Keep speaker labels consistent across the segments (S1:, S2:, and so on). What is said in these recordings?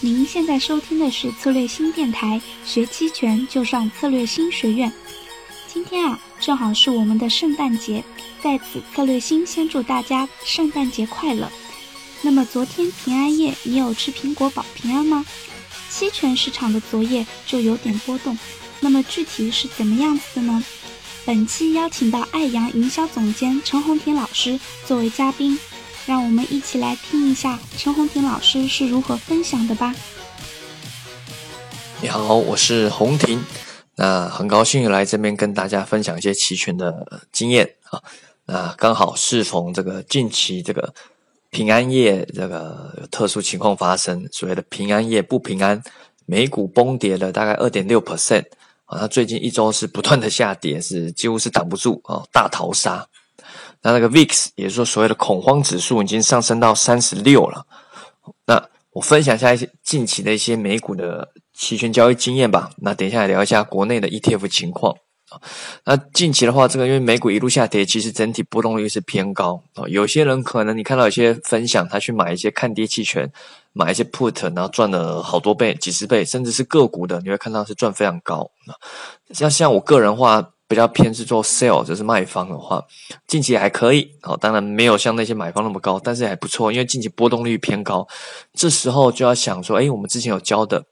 S1: 您现在收听的是策略新电台，学期权就上策略新学院。今天啊，正好是我们的圣诞节，在此策略新先祝大家圣诞节快乐。那么昨天平安夜，你有吃苹果保平安吗？期权市场的昨夜就有点波动，那么具体是怎么样子的呢？本期邀请到爱阳营销总监陈红婷老师作为嘉宾。让我们一起来听一下陈红婷老师是如何分享的吧。
S2: 你好，我是红婷，那很高兴来这边跟大家分享一些期权的经验啊。那刚好适逢这个近期这个平安夜这个特殊情况发生，所谓的平安夜不平安，美股崩跌了大概二点六 percent 啊。它最近一周是不断的下跌，是几乎是挡不住啊，大逃杀。那那个 VIX，也就是说所谓的恐慌指数，已经上升到三十六了。那我分享一下一些近期的一些美股的期权交易经验吧。那等一下来聊一下国内的 ETF 情况啊。那近期的话，这个因为美股一路下跌，其实整体波动率是偏高啊。有些人可能你看到有些分享，他去买一些看跌期权，买一些 Put，然后赚了好多倍、几十倍，甚至是个股的，你会看到是赚非常高。像像我个人话。比较偏是做 sell，就是卖方的话，近期还可以哦，当然没有像那些买方那么高，但是还不错，因为近期波动率偏高，这时候就要想说，哎，我们之前有教的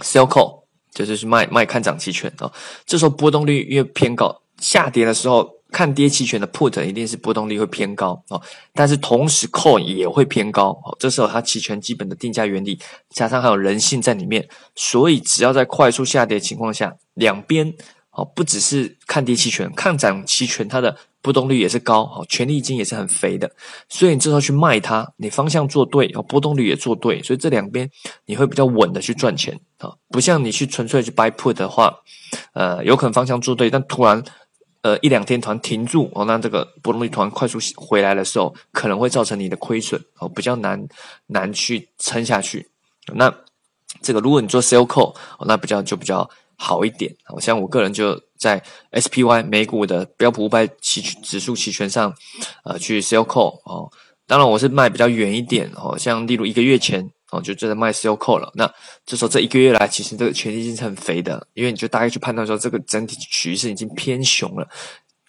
S2: sell call，就是去卖卖看涨期权哦，这时候波动率越偏高，下跌的时候看跌期权的 put 一定是波动率会偏高哦，但是同时 call 也会偏高哦，这时候它期权基本的定价原理加上还有人性在里面，所以只要在快速下跌情况下，两边。哦，不只是看跌期权，看涨期权，它的波动率也是高，哦，权利金也是很肥的，所以你这时候去卖它，你方向做对，哦，波动率也做对，所以这两边你会比较稳的去赚钱啊，不像你去纯粹去 buy put 的话，呃，有可能方向做对，但突然呃一两天团停住，哦，那这个波动率团快速回来的时候，可能会造成你的亏损，哦，比较难难去撑下去。那这个如果你做 sell call，哦，那比较就比较。好一点，好像我个人就在 SPY 美股的标普五百期指数期权上，呃，去 sell call 哦。当然我是卖比较远一点哦，像例如一个月前哦，就正在卖 sell call 了。那这时候这一个月来，其实这个权利金是很肥的，因为你就大概去判断说，这个整体趋势已经偏熊了，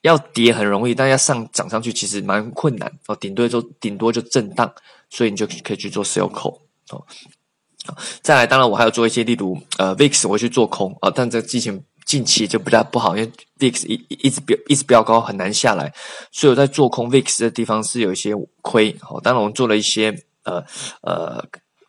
S2: 要跌很容易，但要上涨上去其实蛮困难哦，顶多就顶多就震荡，所以你就可以去做 sell call 哦。再来，当然我还要做一些，例如呃，VIX 我去做空啊，但这近期近期就比较不好，因为 VIX 一一直飙一直飙高，很难下来，所以我在做空 VIX 的地方是有一些亏。好，当然我们做了一些呃呃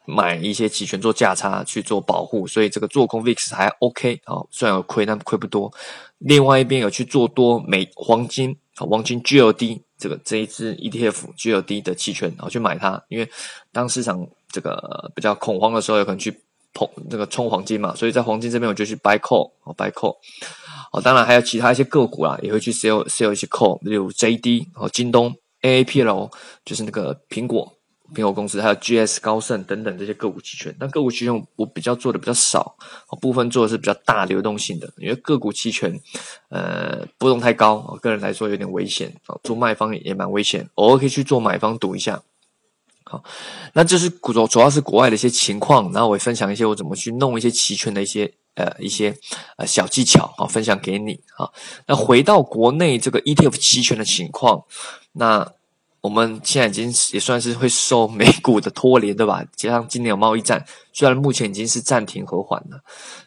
S2: 买一些期权做价差去做保护，所以这个做空 VIX 还 OK 啊，虽然有亏，但亏不多。另外一边有去做多美黄金啊，黄金 GLD 这个这一支 ETF GLD 的期权，然后去买它，因为当市场。这个比较恐慌的时候，有可能去碰这个冲黄金嘛，所以在黄金这边我就去 buy call 哦，buy call 哦，当然还有其他一些个股啊，也会去 sell sell 一些 call，例如 JD 哦，京东 AAPL 就是那个苹果苹果公司，还有 GS 高盛等等这些个股期权。但个股期权我比较做的比较少，部分做的是比较大流动性的，因为个股期权呃波动太高，我个人来说有点危险哦，做卖方也蛮危险，偶尔可以去做买方赌一下。好，那这是主主要是国外的一些情况，然后我会分享一些我怎么去弄一些期权的一些呃一些呃小技巧啊，分享给你啊。那回到国内这个 ETF 期权的情况，那我们现在已经也算是会受美股的拖连，对吧？加上今年有贸易战，虽然目前已经是暂停和缓了，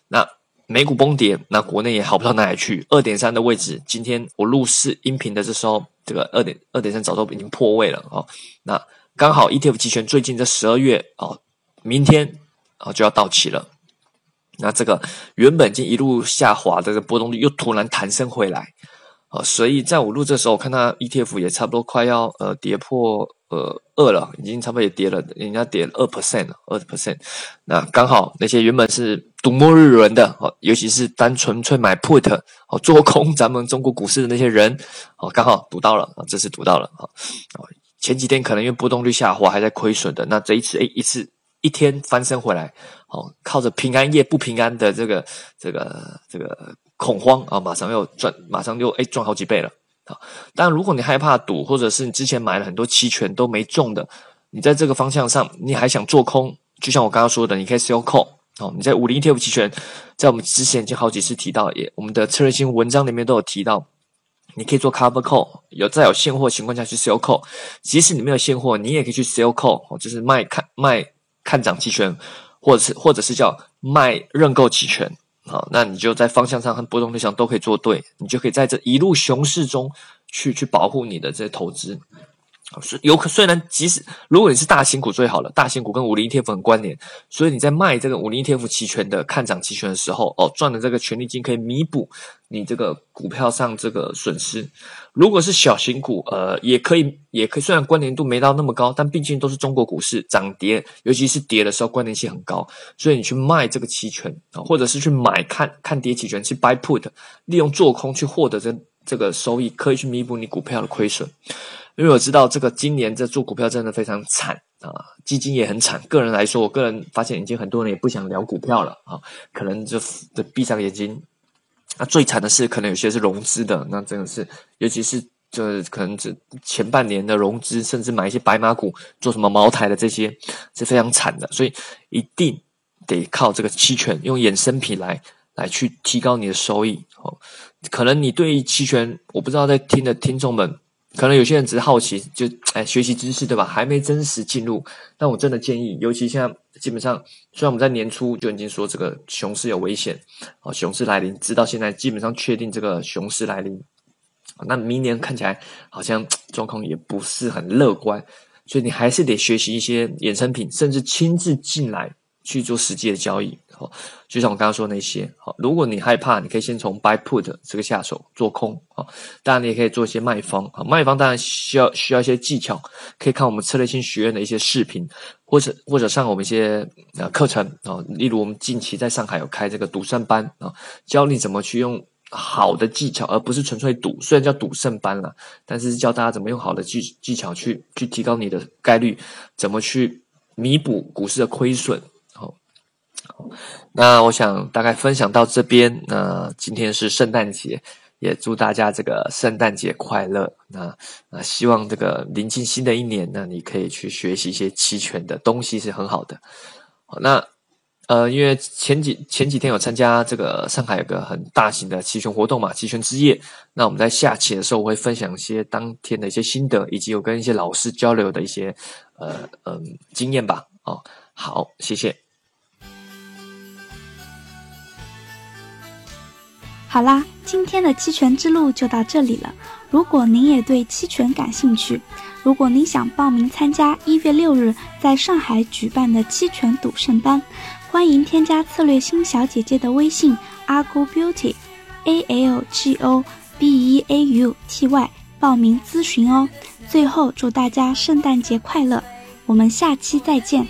S2: 那美股崩跌，那国内也好不到哪里去。二点三的位置，今天我录视音频的这时候，这个二点二点三早都已经破位了啊。那刚好 ETF 期权最近在十二月哦，明天啊就要到期了。那这个原本已经一路下滑的这波动率又突然弹升回来啊，所以在我录这时候，我看它 ETF 也差不多快要呃跌破呃二了，已经差不多也跌了，人家跌二 percent 二 percent。那刚好那些原本是赌末日轮的哦，尤其是单纯粹买 put 哦做空咱们中国股市的那些人哦，刚好赌到了啊，这次赌到了啊啊。前几天可能因为波动率下滑还在亏损的，那这一次诶一次一天翻身回来，哦，靠着平安夜不平安的这个这个这个恐慌啊，马上又赚，马上就诶赚好几倍了啊！当然，如果你害怕赌，或者是你之前买了很多期权都没中的，你在这个方向上你还想做空，就像我刚刚说的，你可以 sell call 哦，你在五零 ETF 期权，在我们之前已经好几次提到，也我们的策略性文章里面都有提到，你可以做 cover call，有在有现货情况下去 sell call，即使你没有现货，你也可以去 sell call，就是卖看卖看涨期权，或者是或者是叫卖认购期权。好，那你就在方向上和波动率上都可以做对，你就可以在这一路熊市中去去保护你的这些投资。有可虽然即使如果你是大型股最好了，大型股跟五零 ETF 很关联，所以你在卖这个五零 ETF 期权的看涨期权的时候，哦，赚的这个权利金可以弥补你这个股票上这个损失。如果是小型股，呃，也可以，也可以，虽然关联度没到那么高，但毕竟都是中国股市涨跌，尤其是跌的时候关联性很高，所以你去卖这个期权啊，或者是去买看看跌期权，去 buy put，利用做空去获得这这个收益，可以去弥补你股票的亏损。因为我知道这个今年这做股票真的非常惨啊，基金也很惨。个人来说，我个人发现已经很多人也不想聊股票了啊，可能就就闭上眼睛。那最惨的是，可能有些是融资的，那真的是，尤其是就是可能这前半年的融资，甚至买一些白马股，做什么茅台的这些，是非常惨的。所以一定得靠这个期权，用衍生品来来去提高你的收益。哦，可能你对期权，我不知道在听的听众们。可能有些人只是好奇，就哎学习知识对吧？还没真实进入。但我真的建议，尤其现在基本上，虽然我们在年初就已经说这个熊市有危险，哦，熊市来临，直到现在基本上确定这个熊市来临。那明年看起来好像状况也不是很乐观，所以你还是得学习一些衍生品，甚至亲自进来。去做实际的交易，好，就像我刚刚说那些，好，如果你害怕，你可以先从 buy put 这个下手做空，啊，当然你也可以做一些卖方，啊，卖方当然需要需要一些技巧，可以看我们策略性学院的一些视频，或者或者上我们一些呃课程，啊，例如我们近期在上海有开这个赌圣班，啊，教你怎么去用好的技巧，而不是纯粹赌，虽然叫赌圣班了，但是教大家怎么用好的技技巧去去提高你的概率，怎么去弥补股市的亏损。那我想大概分享到这边。那今天是圣诞节，也祝大家这个圣诞节快乐。那那希望这个临近新的一年，那你可以去学习一些期权的东西是很好的。那呃，因为前几前几天有参加这个上海有个很大型的期权活动嘛，期权之夜。那我们在下期的时候，会分享一些当天的一些心得，以及有跟一些老师交流的一些呃嗯经验吧。哦，好，谢谢。
S1: 好啦，今天的期权之路就到这里了。如果您也对期权感兴趣，如果您想报名参加一月六日在上海举办的期权赌圣班，欢迎添加策略星小姐姐的微信 algo beauty，a l g o b e a u t y 报名咨询哦。最后祝大家圣诞节快乐，我们下期再见。